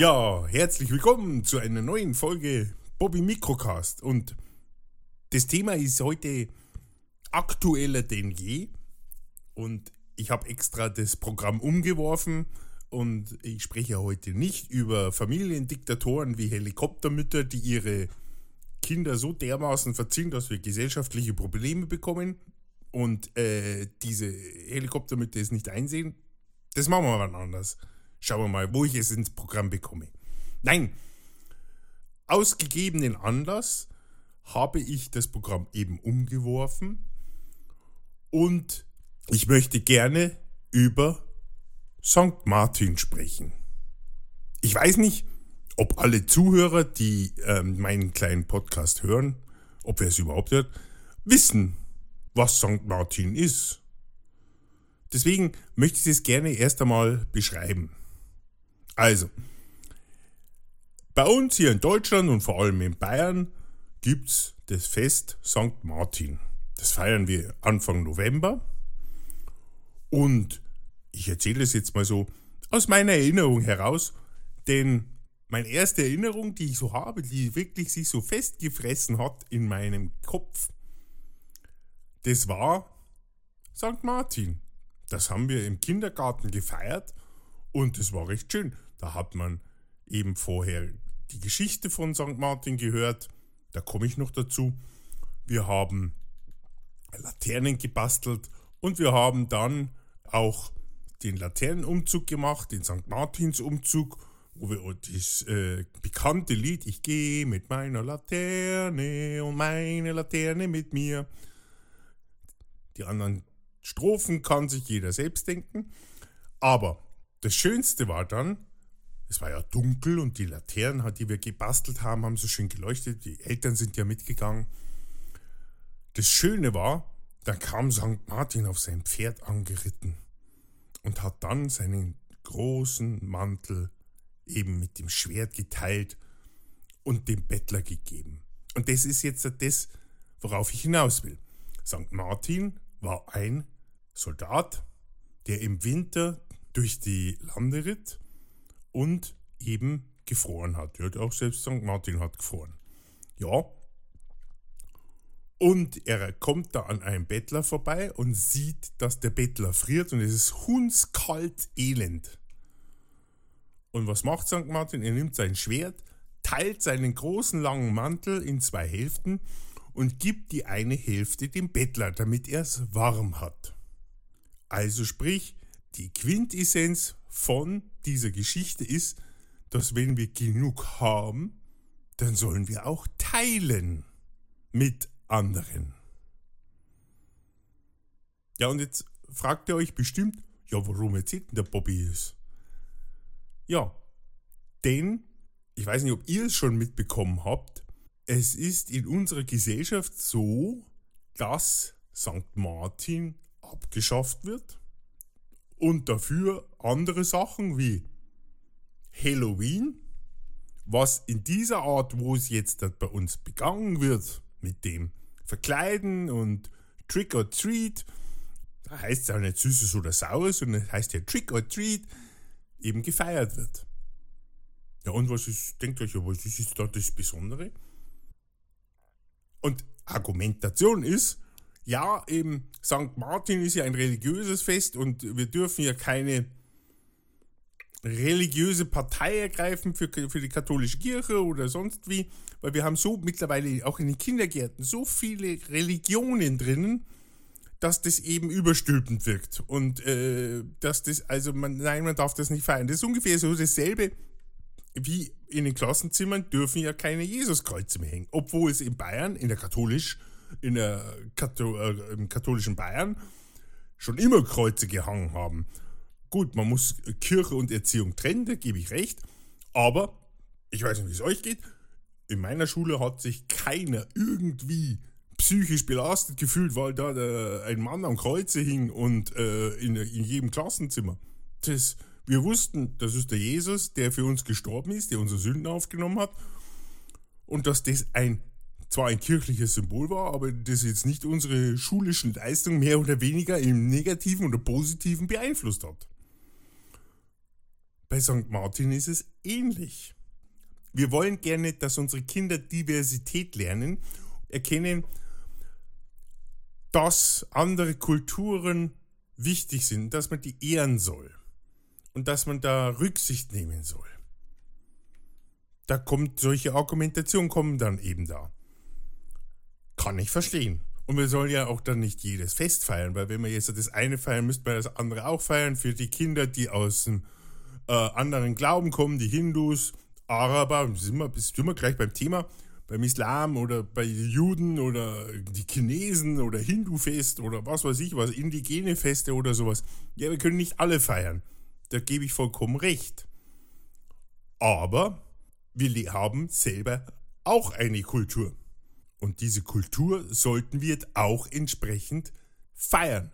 Ja, herzlich willkommen zu einer neuen Folge Bobby Microcast. Und das Thema ist heute aktueller denn je. Und ich habe extra das Programm umgeworfen und ich spreche heute nicht über Familiendiktatoren wie Helikoptermütter, die ihre Kinder so dermaßen verziehen, dass wir gesellschaftliche Probleme bekommen und äh, diese Helikoptermütter es nicht einsehen. Das machen wir mal anders. Schauen wir mal, wo ich es ins Programm bekomme. Nein, aus gegebenen Anlass habe ich das Programm eben umgeworfen und ich möchte gerne über St. Martin sprechen. Ich weiß nicht, ob alle Zuhörer, die ähm, meinen kleinen Podcast hören, ob wer es überhaupt hört, wissen, was St. Martin ist. Deswegen möchte ich es gerne erst einmal beschreiben. Also, bei uns hier in Deutschland und vor allem in Bayern gibt es das Fest St. Martin. Das feiern wir Anfang November. Und ich erzähle es jetzt mal so aus meiner Erinnerung heraus, denn meine erste Erinnerung, die ich so habe, die wirklich sich so festgefressen hat in meinem Kopf, das war St. Martin. Das haben wir im Kindergarten gefeiert und es war recht schön. Da hat man eben vorher die Geschichte von St. Martin gehört. Da komme ich noch dazu. Wir haben Laternen gebastelt und wir haben dann auch den Laternenumzug gemacht, den St. Martinsumzug, wo wir das äh, bekannte Lied Ich gehe mit meiner Laterne und meine Laterne mit mir. Die anderen Strophen kann sich jeder selbst denken. Aber das Schönste war dann, es war ja dunkel und die Laternen, die wir gebastelt haben, haben so schön geleuchtet. Die Eltern sind ja mitgegangen. Das Schöne war, da kam St. Martin auf sein Pferd angeritten und hat dann seinen großen Mantel eben mit dem Schwert geteilt und dem Bettler gegeben. Und das ist jetzt das, worauf ich hinaus will. St. Martin war ein Soldat, der im Winter durch die Lande ritt und eben gefroren hat. Ja, auch selbst St. Martin hat gefroren. Ja, und er kommt da an einem Bettler vorbei und sieht, dass der Bettler friert und es ist hundskalt elend. Und was macht St. Martin? Er nimmt sein Schwert, teilt seinen großen langen Mantel in zwei Hälften und gibt die eine Hälfte dem Bettler, damit er es warm hat. Also sprich, die Quintessenz von dieser Geschichte ist, dass wenn wir genug haben, dann sollen wir auch teilen mit anderen. Ja, und jetzt fragt ihr euch bestimmt, ja, warum erzählt denn der Bobby es? Ja, denn, ich weiß nicht, ob ihr es schon mitbekommen habt, es ist in unserer Gesellschaft so, dass St. Martin abgeschafft wird und dafür andere Sachen wie Halloween, was in dieser Art, wo es jetzt bei uns begangen wird, mit dem verkleiden und Trick or Treat. Da heißt es auch nicht Süßes oder Saures, sondern heißt ja Trick or Treat, eben gefeiert wird. Ja, und was ist, denkt euch, was ist da das Besondere? Und Argumentation ist, ja, eben St. Martin ist ja ein religiöses Fest und wir dürfen ja keine religiöse Partei ergreifen für, für die katholische Kirche oder sonst wie, weil wir haben so mittlerweile auch in den Kindergärten so viele Religionen drinnen, dass das eben überstülpend wirkt und äh, dass das, also man, nein, man darf das nicht feiern. Das ist ungefähr so dasselbe wie in den Klassenzimmern dürfen ja keine Jesuskreuze mehr hängen, obwohl es in Bayern, in der katholisch, in der Kathol äh, im katholischen Bayern schon immer Kreuze gehangen haben. Gut, man muss Kirche und Erziehung trennen, da gebe ich recht. Aber, ich weiß nicht, wie es euch geht, in meiner Schule hat sich keiner irgendwie psychisch belastet gefühlt, weil da der, ein Mann am Kreuze hing und äh, in, in jedem Klassenzimmer. Das, wir wussten, das ist der Jesus, der für uns gestorben ist, der unsere Sünden aufgenommen hat. Und dass das ein zwar ein kirchliches Symbol war, aber das jetzt nicht unsere schulischen Leistungen mehr oder weniger im Negativen oder Positiven beeinflusst hat. bei St. Martin ist es ähnlich. Wir wollen gerne, dass unsere Kinder Diversität lernen, erkennen, dass andere Kulturen wichtig sind, dass man die ehren soll und dass man da Rücksicht nehmen soll. Da kommt solche Argumentationen kommen dann eben da. Kann ich verstehen. Und wir sollen ja auch dann nicht jedes Fest feiern, weil wenn wir jetzt das eine feiern, müssten wir das andere auch feiern. Für die Kinder, die aus dem äh, anderen Glauben kommen, die Hindus, Araber, sind wir, sind wir gleich beim Thema, beim Islam oder bei Juden oder die Chinesen oder Hindu-Fest oder was weiß ich was, indigene Feste oder sowas. Ja, wir können nicht alle feiern. Da gebe ich vollkommen recht. Aber wir haben selber auch eine Kultur. Und diese Kultur sollten wir auch entsprechend feiern.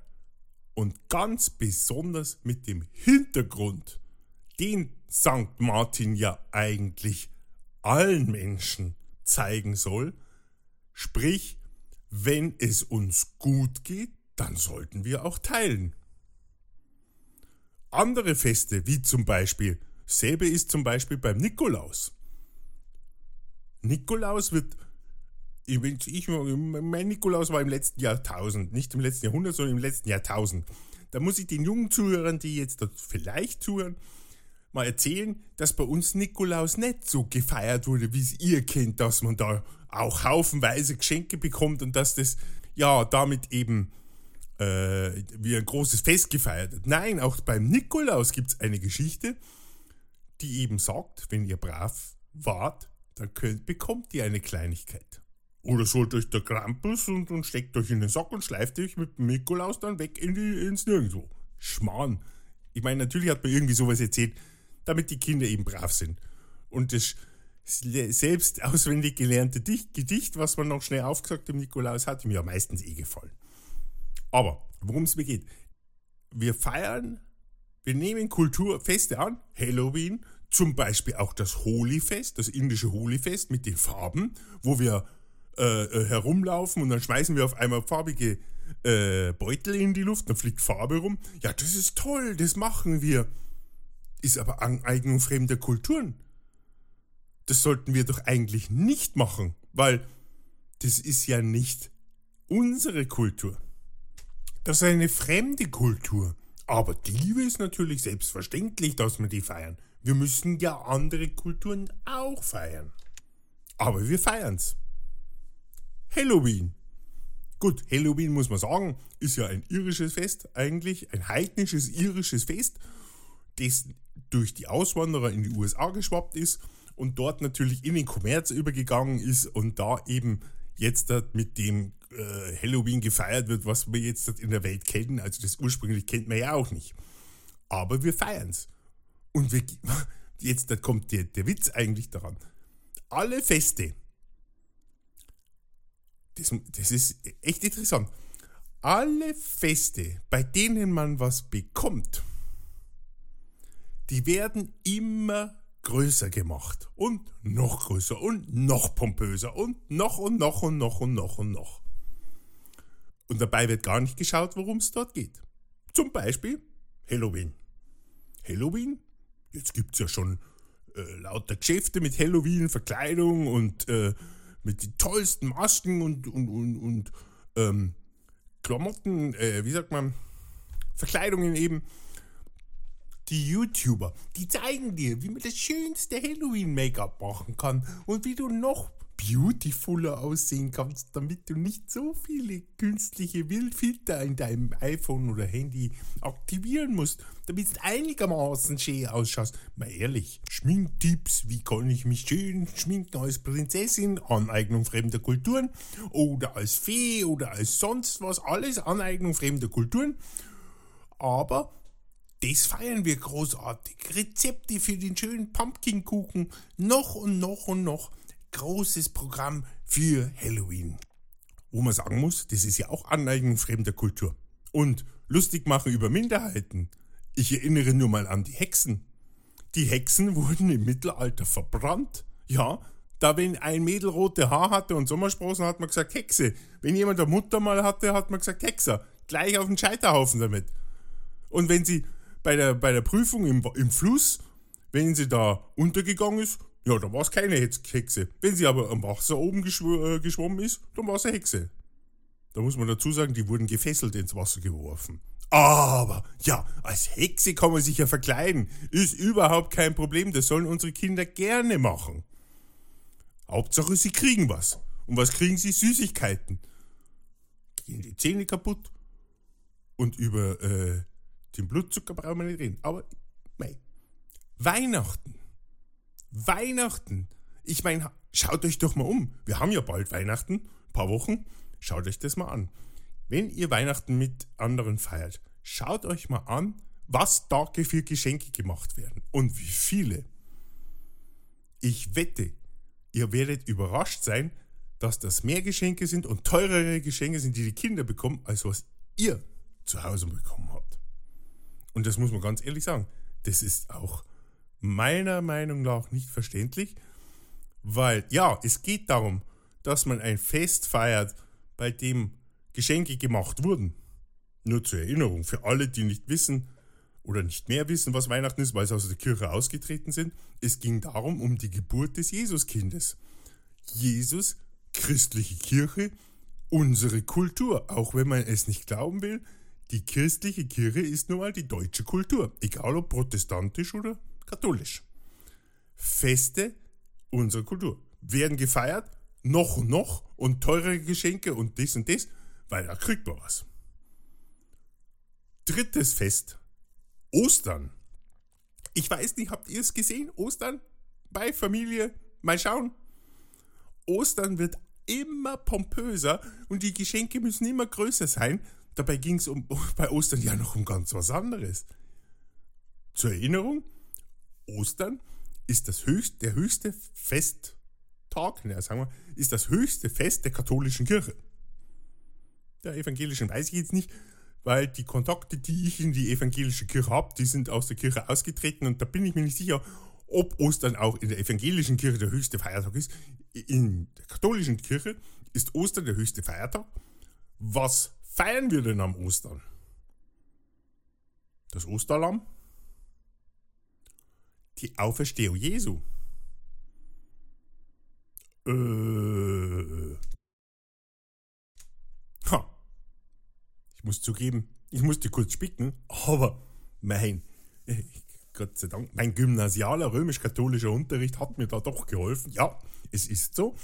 Und ganz besonders mit dem Hintergrund, den St. Martin ja eigentlich allen Menschen zeigen soll. Sprich, wenn es uns gut geht, dann sollten wir auch teilen. Andere Feste, wie zum Beispiel, selbe ist zum Beispiel beim Nikolaus. Nikolaus wird ich, ich, mein Nikolaus war im letzten Jahrtausend, nicht im letzten Jahrhundert, sondern im letzten Jahrtausend. Da muss ich den jungen Zuhörern, die jetzt vielleicht zuhören, mal erzählen, dass bei uns Nikolaus nicht so gefeiert wurde, wie es ihr kennt, dass man da auch haufenweise Geschenke bekommt und dass das ja damit eben äh, wie ein großes Fest gefeiert wird. Nein, auch beim Nikolaus gibt es eine Geschichte, die eben sagt, wenn ihr brav wart, dann könnt, bekommt ihr eine Kleinigkeit. Oder sollt euch der Krampus und, und steckt euch in den Sack und schleift euch mit dem Nikolaus dann weg in die, ins Nirgendwo. Schmarrn. Ich meine, natürlich hat man irgendwie sowas erzählt, damit die Kinder eben brav sind. Und das selbst auswendig gelernte Gedicht, was man noch schnell aufgesagt dem Nikolaus, hat mir ja meistens eh gefallen. Aber worum es mir geht, wir feiern, wir nehmen Kulturfeste an, Halloween, zum Beispiel auch das Holi-Fest, das indische Holi-Fest mit den Farben, wo wir äh, äh, herumlaufen und dann schmeißen wir auf einmal farbige äh, Beutel in die Luft, dann fliegt Farbe rum. Ja, das ist toll, das machen wir. Ist aber Aneignung fremder Kulturen. Das sollten wir doch eigentlich nicht machen, weil das ist ja nicht unsere Kultur. Das ist eine fremde Kultur. Aber die Liebe ist natürlich selbstverständlich, dass wir die feiern. Wir müssen ja andere Kulturen auch feiern. Aber wir feiern's. Halloween. Gut, Halloween muss man sagen, ist ja ein irisches Fest eigentlich, ein heidnisches irisches Fest, das durch die Auswanderer in die USA geschwappt ist und dort natürlich in den Kommerz übergegangen ist und da eben jetzt mit dem äh, Halloween gefeiert wird, was wir jetzt in der Welt kennen. Also das ursprünglich kennt man ja auch nicht. Aber wir feiern es. Und wir, jetzt kommt der, der Witz eigentlich daran. Alle Feste, das, das ist echt interessant. Alle Feste, bei denen man was bekommt, die werden immer größer gemacht und noch größer und noch pompöser und noch und noch und noch und noch und noch. Und dabei wird gar nicht geschaut, worum es dort geht. Zum Beispiel Halloween. Halloween, jetzt gibt es ja schon äh, lauter Geschäfte mit Halloween, Verkleidung und äh, mit den tollsten Masken und, und, und, und ähm, Klamotten, äh, wie sagt man, Verkleidungen eben. Die YouTuber, die zeigen dir, wie man das schönste Halloween-Make-up machen kann und wie du noch beautifuler aussehen kannst, damit du nicht so viele künstliche Wildfilter in deinem iPhone oder Handy aktivieren musst, damit du einigermaßen schön ausschaust. Mal ehrlich, Schminktipps, wie kann ich mich schön schminken als Prinzessin, Aneignung fremder Kulturen oder als Fee oder als sonst was, alles Aneignung fremder Kulturen. Aber das feiern wir großartig. Rezepte für den schönen Pumpkinkuchen. Noch und noch und noch großes Programm für Halloween. Wo man sagen muss, das ist ja auch Aneignung fremder Kultur. Und lustig machen über Minderheiten. Ich erinnere nur mal an die Hexen. Die Hexen wurden im Mittelalter verbrannt. Ja, da wenn ein Mädel rote Haar hatte und Sommersprossen, hat man gesagt Hexe. Wenn jemand eine Mutter mal hatte, hat man gesagt Hexer. Gleich auf den Scheiterhaufen damit. Und wenn sie bei der, bei der Prüfung im, im Fluss Wenn sie da untergegangen ist, ja, dann war es keine Hexe. Wenn sie aber am Wasser oben geschw äh, geschwommen ist, dann war es eine Hexe. Da muss man dazu sagen, die wurden gefesselt ins Wasser geworfen. Aber, ja, als Hexe kann man sich ja verkleiden. Ist überhaupt kein Problem, das sollen unsere Kinder gerne machen. Hauptsache, sie kriegen was. Und was kriegen sie? Süßigkeiten. Gehen die Zähne kaputt. Und über äh, den Blutzucker brauchen wir nicht reden. Aber, mei. Weihnachten. Weihnachten. Ich meine, schaut euch doch mal um. Wir haben ja bald Weihnachten. Ein paar Wochen. Schaut euch das mal an. Wenn ihr Weihnachten mit anderen feiert, schaut euch mal an, was da für Geschenke gemacht werden und wie viele. Ich wette, ihr werdet überrascht sein, dass das mehr Geschenke sind und teurere Geschenke sind, die die Kinder bekommen, als was ihr zu Hause bekommen habt. Und das muss man ganz ehrlich sagen, das ist auch meiner Meinung nach nicht verständlich, weil ja, es geht darum, dass man ein Fest feiert, bei dem Geschenke gemacht wurden. Nur zur Erinnerung, für alle, die nicht wissen oder nicht mehr wissen, was Weihnachten ist, weil sie aus der Kirche ausgetreten sind, es ging darum, um die Geburt des Jesuskindes. Jesus, christliche Kirche, unsere Kultur, auch wenn man es nicht glauben will, die christliche Kirche ist nun mal die deutsche Kultur, egal ob protestantisch oder katholisch. Feste unserer Kultur werden gefeiert, noch und noch und teure Geschenke und das und das weil da kriegt man was. Drittes Fest. Ostern. Ich weiß nicht, habt ihr es gesehen? Ostern bei Familie. Mal schauen. Ostern wird immer pompöser und die Geschenke müssen immer größer sein. Dabei ging es um, bei Ostern ja noch um ganz was anderes. Zur Erinnerung, Ostern ist das höchst, der höchste Festtag, ja, sagen wir, ist das höchste Fest der katholischen Kirche der evangelischen weiß ich jetzt nicht, weil die Kontakte, die ich in die evangelische Kirche habe, die sind aus der Kirche ausgetreten und da bin ich mir nicht sicher, ob Ostern auch in der evangelischen Kirche der höchste Feiertag ist. In der katholischen Kirche ist Ostern der höchste Feiertag. Was feiern wir denn am Ostern? Das Osterlamm? Die Auferstehung Jesu. Äh, muss zugeben, ich musste kurz spicken, aber mein, Gott sei Dank, mein gymnasialer römisch-katholischer Unterricht hat mir da doch geholfen. Ja, es ist so.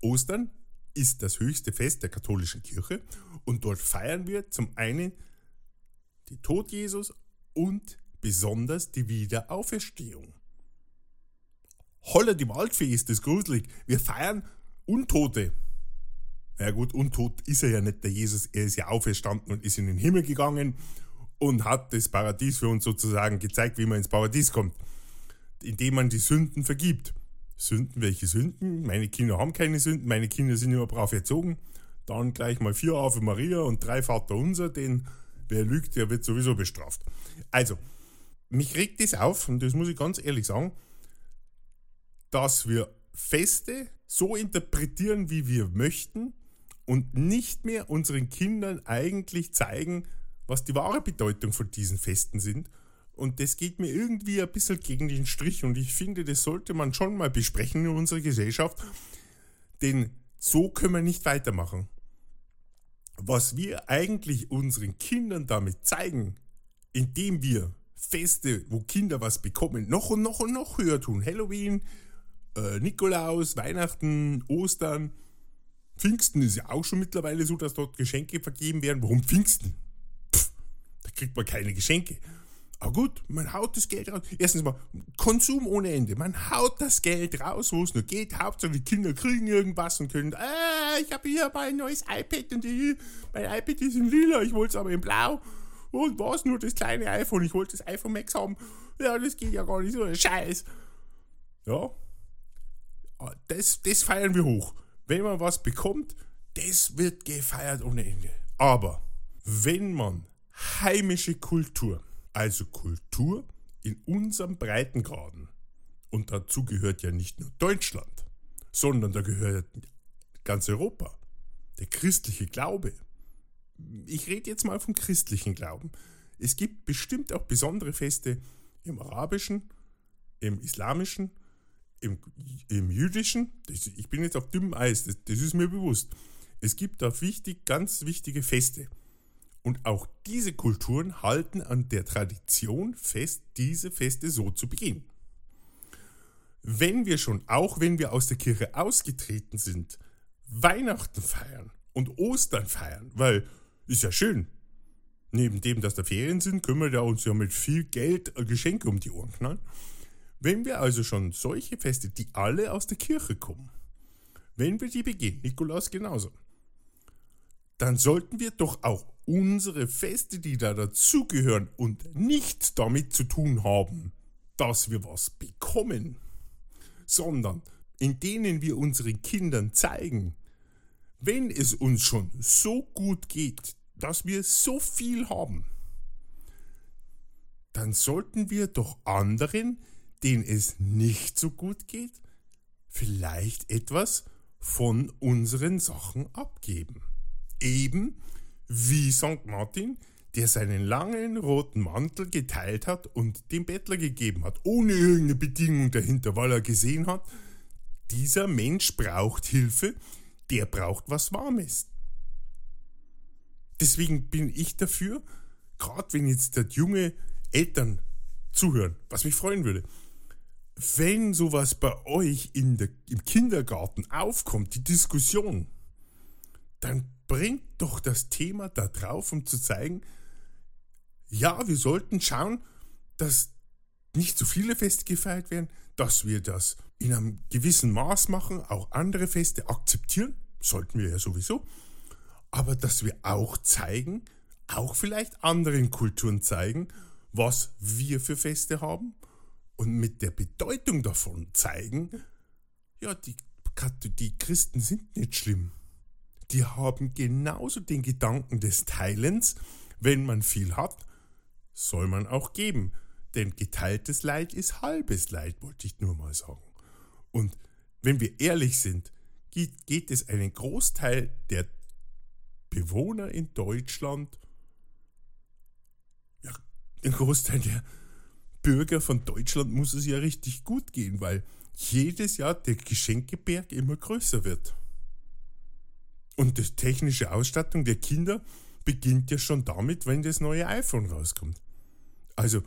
Ostern ist das höchste Fest der katholischen Kirche und dort feiern wir zum einen den Tod Jesus und besonders die Wiederauferstehung. Holla die Waldfee ist das gruselig. Wir feiern Untote. Ja gut, untot ist er ja nicht, der Jesus, er ist ja auferstanden und ist in den Himmel gegangen und hat das Paradies für uns sozusagen gezeigt, wie man ins Paradies kommt, indem man die Sünden vergibt. Sünden, welche Sünden? Meine Kinder haben keine Sünden, meine Kinder sind immer brav erzogen. Dann gleich mal vier Ave Maria und drei Vater Unser, denn wer lügt, der wird sowieso bestraft. Also, mich regt das auf, und das muss ich ganz ehrlich sagen, dass wir Feste so interpretieren, wie wir möchten, und nicht mehr unseren Kindern eigentlich zeigen, was die wahre Bedeutung von diesen Festen sind. Und das geht mir irgendwie ein bisschen gegen den Strich und ich finde, das sollte man schon mal besprechen in unserer Gesellschaft, denn so können wir nicht weitermachen. Was wir eigentlich unseren Kindern damit zeigen, indem wir Feste, wo Kinder was bekommen, noch und noch und noch höher tun. Halloween, äh, Nikolaus, Weihnachten, Ostern, Pfingsten ist ja auch schon mittlerweile so, dass dort Geschenke vergeben werden. Warum Pfingsten? Pff, da kriegt man keine Geschenke. Aber gut, man haut das Geld raus. Erstens mal, Konsum ohne Ende. Man haut das Geld raus, wo es nur geht. Hauptsache, die Kinder kriegen irgendwas und können, äh, ich habe hier mein neues iPad und die, mein iPad ist in lila, ich wollte es aber in blau. Und was, nur das kleine iPhone, ich wollte das iPhone Max haben. Ja, das geht ja gar nicht so, Scheiß. Ja, das, das feiern wir hoch wenn man was bekommt, das wird gefeiert ohne Ende. Aber wenn man heimische Kultur, also Kultur in unserem Breitengraden, und dazu gehört ja nicht nur Deutschland, sondern da gehört ganz Europa, der christliche Glaube. Ich rede jetzt mal vom christlichen Glauben. Es gibt bestimmt auch besondere Feste im arabischen, im Islamischen, im, im Jüdischen, das, ich bin jetzt auf dünnem Eis, das, das ist mir bewusst. Es gibt da wichtig, ganz wichtige Feste. Und auch diese Kulturen halten an der Tradition fest, diese Feste so zu begehen. Wenn wir schon, auch wenn wir aus der Kirche ausgetreten sind, Weihnachten feiern und Ostern feiern, weil ist ja schön. Neben dem, dass da Ferien sind, können wir da uns ja mit viel Geld Geschenke um die Ohren knallen. Wenn wir also schon solche Feste, die alle aus der Kirche kommen, wenn wir die begehen, Nikolaus genauso, dann sollten wir doch auch unsere Feste, die da dazugehören und nichts damit zu tun haben, dass wir was bekommen, sondern in denen wir unseren Kindern zeigen, wenn es uns schon so gut geht, dass wir so viel haben, dann sollten wir doch anderen, denen es nicht so gut geht, vielleicht etwas von unseren Sachen abgeben. Eben wie St. Martin, der seinen langen roten Mantel geteilt hat und dem Bettler gegeben hat, ohne irgendeine Bedingung dahinter, weil er gesehen hat, dieser Mensch braucht Hilfe, der braucht was Warmes. Deswegen bin ich dafür, gerade wenn jetzt der junge Eltern zuhören, was mich freuen würde, wenn sowas bei euch in der, im Kindergarten aufkommt, die Diskussion, dann bringt doch das Thema da drauf, um zu zeigen, ja, wir sollten schauen, dass nicht zu viele Feste gefeiert werden, dass wir das in einem gewissen Maß machen, auch andere Feste akzeptieren, sollten wir ja sowieso, aber dass wir auch zeigen, auch vielleicht anderen Kulturen zeigen, was wir für Feste haben und mit der Bedeutung davon zeigen, ja, die, die Christen sind nicht schlimm die haben genauso den Gedanken des Teilens. Wenn man viel hat, soll man auch geben. Denn geteiltes Leid ist halbes Leid, wollte ich nur mal sagen. Und wenn wir ehrlich sind, geht, geht es einen Großteil der Bewohner in Deutschland, ja, ein Großteil der Bürger von Deutschland muss es ja richtig gut gehen, weil jedes Jahr der Geschenkeberg immer größer wird. Und die technische Ausstattung der Kinder beginnt ja schon damit, wenn das neue iPhone rauskommt. Also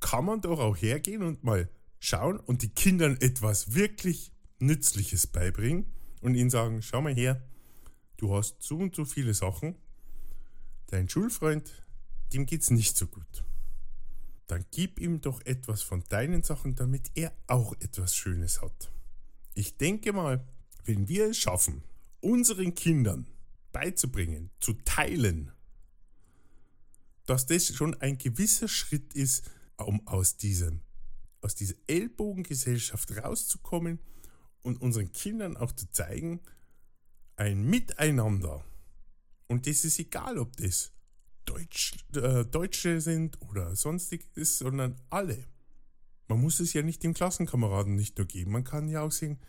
kann man doch auch hergehen und mal schauen und die Kindern etwas wirklich Nützliches beibringen und ihnen sagen, schau mal her, du hast so und so viele Sachen, dein Schulfreund, dem geht's nicht so gut. Dann gib ihm doch etwas von deinen Sachen, damit er auch etwas Schönes hat. Ich denke mal, wenn wir es schaffen, unseren Kindern beizubringen, zu teilen, dass das schon ein gewisser Schritt ist, um aus, diesem, aus dieser Ellbogengesellschaft rauszukommen und unseren Kindern auch zu zeigen, ein Miteinander. Und das ist egal, ob das Deutsch, äh, Deutsche sind oder sonstiges, sondern alle. Man muss es ja nicht dem Klassenkameraden nicht nur geben. Man kann ja auch sehen,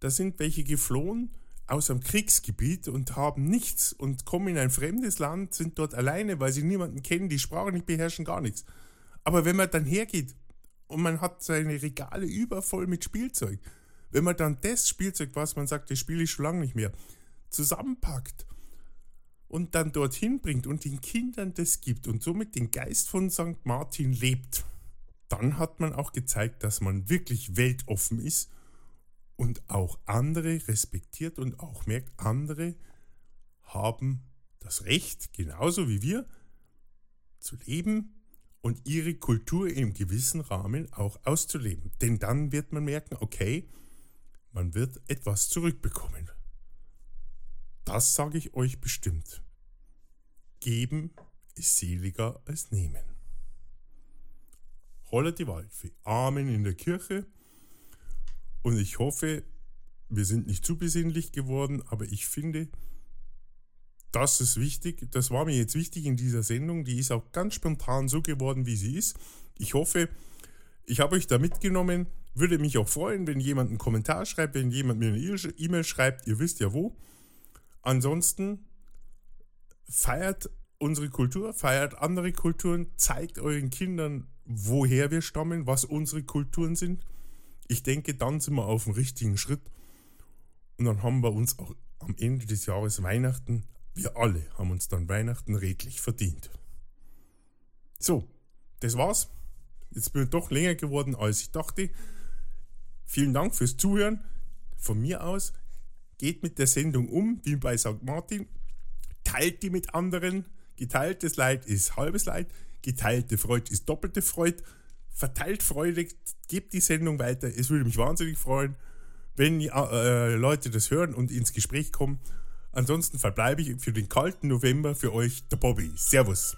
da sind welche geflohen aus einem Kriegsgebiet und haben nichts und kommen in ein fremdes Land, sind dort alleine, weil sie niemanden kennen, die Sprache nicht beherrschen, gar nichts. Aber wenn man dann hergeht und man hat seine Regale übervoll mit Spielzeug, wenn man dann das Spielzeug, was man sagt, das spiele ich schon lange nicht mehr, zusammenpackt und dann dorthin bringt und den Kindern das gibt und somit den Geist von St. Martin lebt, dann hat man auch gezeigt, dass man wirklich weltoffen ist und auch andere respektiert und auch merkt, andere haben das Recht, genauso wie wir, zu leben und ihre Kultur im gewissen Rahmen auch auszuleben. Denn dann wird man merken, okay, man wird etwas zurückbekommen. Das sage ich euch bestimmt. Geben ist seliger als nehmen. Holla die Waldfee. Amen in der Kirche. Und ich hoffe, wir sind nicht zu besinnlich geworden, aber ich finde, das ist wichtig. Das war mir jetzt wichtig in dieser Sendung. Die ist auch ganz spontan so geworden, wie sie ist. Ich hoffe, ich habe euch da mitgenommen. Würde mich auch freuen, wenn jemand einen Kommentar schreibt, wenn jemand mir eine E-Mail schreibt. Ihr wisst ja wo. Ansonsten feiert unsere Kultur, feiert andere Kulturen, zeigt euren Kindern, woher wir stammen, was unsere Kulturen sind. Ich denke, dann sind wir auf dem richtigen Schritt. Und dann haben wir uns auch am Ende des Jahres Weihnachten, wir alle haben uns dann Weihnachten redlich verdient. So, das war's. Jetzt bin ich doch länger geworden, als ich dachte. Vielen Dank fürs Zuhören. Von mir aus geht mit der Sendung um, wie bei St. Martin. Teilt die mit anderen. Geteiltes Leid ist halbes Leid. Geteilte Freude ist doppelte Freude. Verteilt freudig, gebt die Sendung weiter. Es würde mich wahnsinnig freuen, wenn die, äh, Leute das hören und ins Gespräch kommen. Ansonsten verbleibe ich für den kalten November für euch der Bobby. Servus.